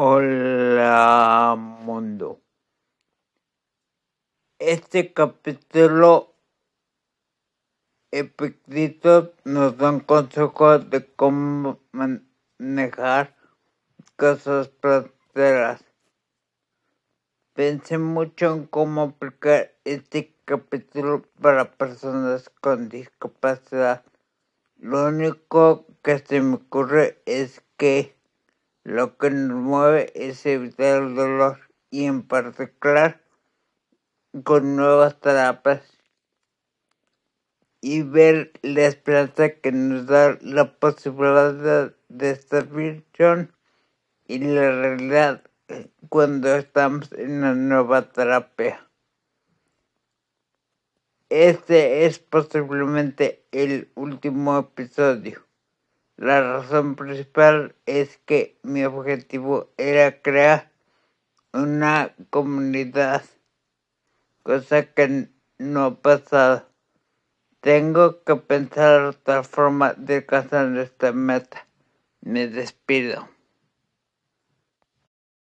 Hola mundo. Este capítulo Epicteto nos da un consejo de cómo manejar cosas plateras. Pensé mucho en cómo aplicar este capítulo para personas con discapacidad. Lo único que se me ocurre es que lo que nos mueve es evitar el dolor y en particular con nuevas terapias y ver la esperanza que nos da la posibilidad de esta visión y la realidad cuando estamos en una nueva terapia. Este es posiblemente el último episodio. La razón principal es que mi objetivo era crear una comunidad, cosa que no ha pasado. Tengo que pensar otra forma de alcanzar esta meta. Me despido.